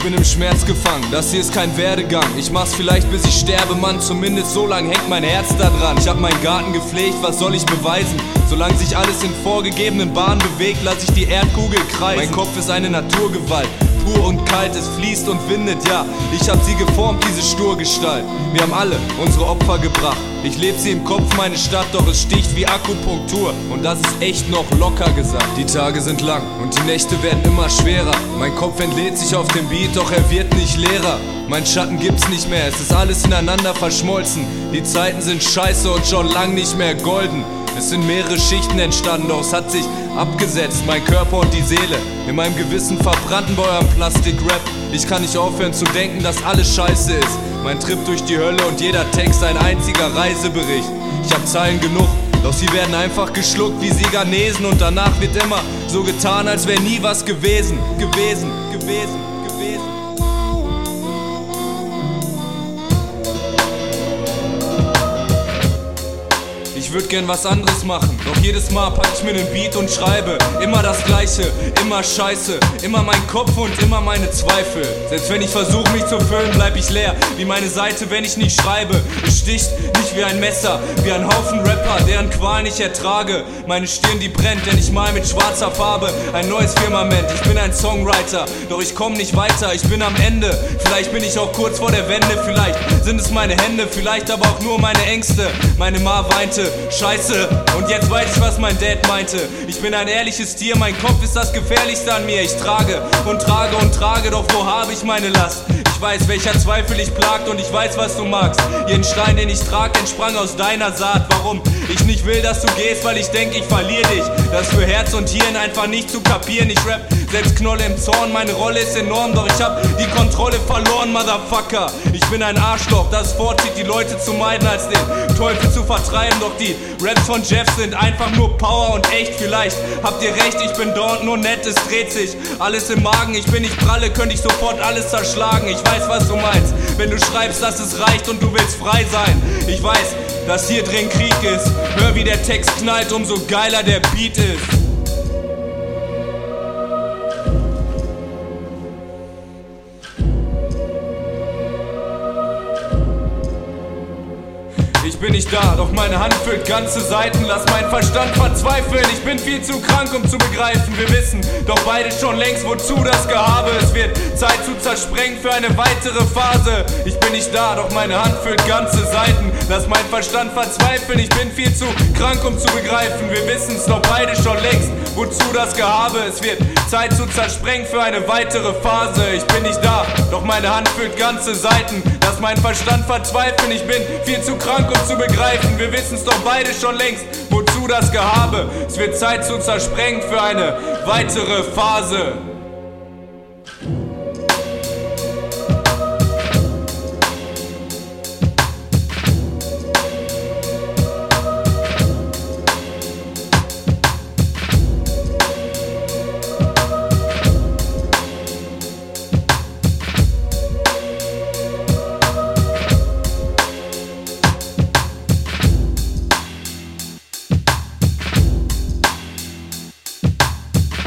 bin im Schmerz gefangen, das hier ist kein Werdegang. Ich mach's vielleicht bis ich sterbe, Mann, zumindest so lang hängt mein Herz da dran. Ich hab meinen Garten gepflegt, was soll ich beweisen? Solange sich alles in vorgegebenen Bahnen bewegt, lass ich die Erdkugel kreisen. Mein Kopf ist eine Naturgewalt, pur und kalt, es fließt und windet, ja. Ich hab sie geformt, diese Sturgestalt. Wir haben alle unsere Opfer gebracht. Ich lebe sie im Kopf, meine Stadt, doch es sticht wie Akupunktur. Und das ist echt noch locker gesagt. Die Tage sind lang und die Nächte werden immer schwerer. Mein Kopf entlädt sich auf dem Beat, doch er wird nicht leerer. Mein Schatten gibt's nicht mehr, es ist alles ineinander verschmolzen. Die Zeiten sind scheiße und schon lang nicht mehr golden. Es sind mehrere Schichten entstanden, doch es hat sich abgesetzt, mein Körper und die Seele. In meinem Gewissen verbrannten bei eurem Plastik-Rap. Ich kann nicht aufhören zu denken, dass alles scheiße ist. Mein Trip durch die Hölle und jeder Text ein einziger Reisebericht. Ich hab Zeilen genug, doch sie werden einfach geschluckt wie Siganesen und danach wird immer so getan, als wäre nie was gewesen, gewesen, gewesen, gewesen. Ich würd gern was anderes machen, doch jedes Mal pack ich mir nen Beat und schreibe Immer das Gleiche, immer Scheiße, immer mein Kopf und immer meine Zweifel. Selbst wenn ich versuche mich zu füllen, bleib ich leer Wie meine Seite, wenn ich nicht schreibe. Es sticht nicht wie ein Messer, wie ein Haufen Rapper, deren Qual ich ertrage. Meine Stirn die brennt, denn ich mal mit schwarzer Farbe Ein neues Firmament, ich bin ein Songwriter Doch ich komm nicht weiter, ich bin am Ende Vielleicht bin ich auch kurz vor der Wende, vielleicht sind es meine Hände Vielleicht aber auch nur meine Ängste. Meine Ma weinte, Scheiße, und jetzt weiß ich, was mein Dad meinte. Ich bin ein ehrliches Tier, mein Kopf ist das Gefährlichste an mir. Ich trage und trage und trage, doch wo habe ich meine Last? Ich weiß, welcher Zweifel dich plagt und ich weiß, was du magst. Jeden Stein, den ich trag, entsprang aus deiner Saat. Warum? Ich nicht will, dass du gehst, weil ich denk, ich verliere dich. Das für Herz und Hirn einfach nicht zu kapieren. Ich rap selbst Knolle im Zorn, meine Rolle ist enorm, doch ich hab die Kontrolle verloren, Motherfucker. Ich bin ein Arschloch, das vorzieht, die Leute zu meiden, als den Teufel zu vertreiben. Doch die Raps von Jeff sind einfach nur Power und echt. Vielleicht habt ihr recht, ich bin dort nur nett, es dreht sich alles im Magen. Ich bin nicht pralle, könnte ich sofort alles zerschlagen. Ich weiß, was du meinst, wenn du schreibst, dass es reicht und du willst frei sein. Ich weiß, dass hier drin Krieg ist. Hör, wie der Text knallt, umso geiler der Beat ist. Bin nicht da, doch meine Hand füllt ganze Seiten. Lass meinen Verstand verzweifeln. Ich bin viel zu krank, um zu begreifen. Wir wissen doch beide schon längst, wozu das Gehabe. Es wird Zeit zu zersprengen für eine weitere Phase. Ich bin nicht da, doch meine Hand füllt ganze Seiten. Lass meinen Verstand verzweifeln. Ich bin viel zu krank, um zu begreifen. Wir wissen's doch beide schon längst, wozu das Gehabe. Es wird Zeit zu zersprengen für eine weitere Phase. Ich bin nicht da, doch meine Hand füllt ganze Seiten. Lass meinen Verstand verzweifeln. Ich bin viel zu krank, um zu begreifen. Wir wissen's doch beide schon längst, wozu das Gehabe. Es wird Zeit zu zersprengen für eine weitere Phase.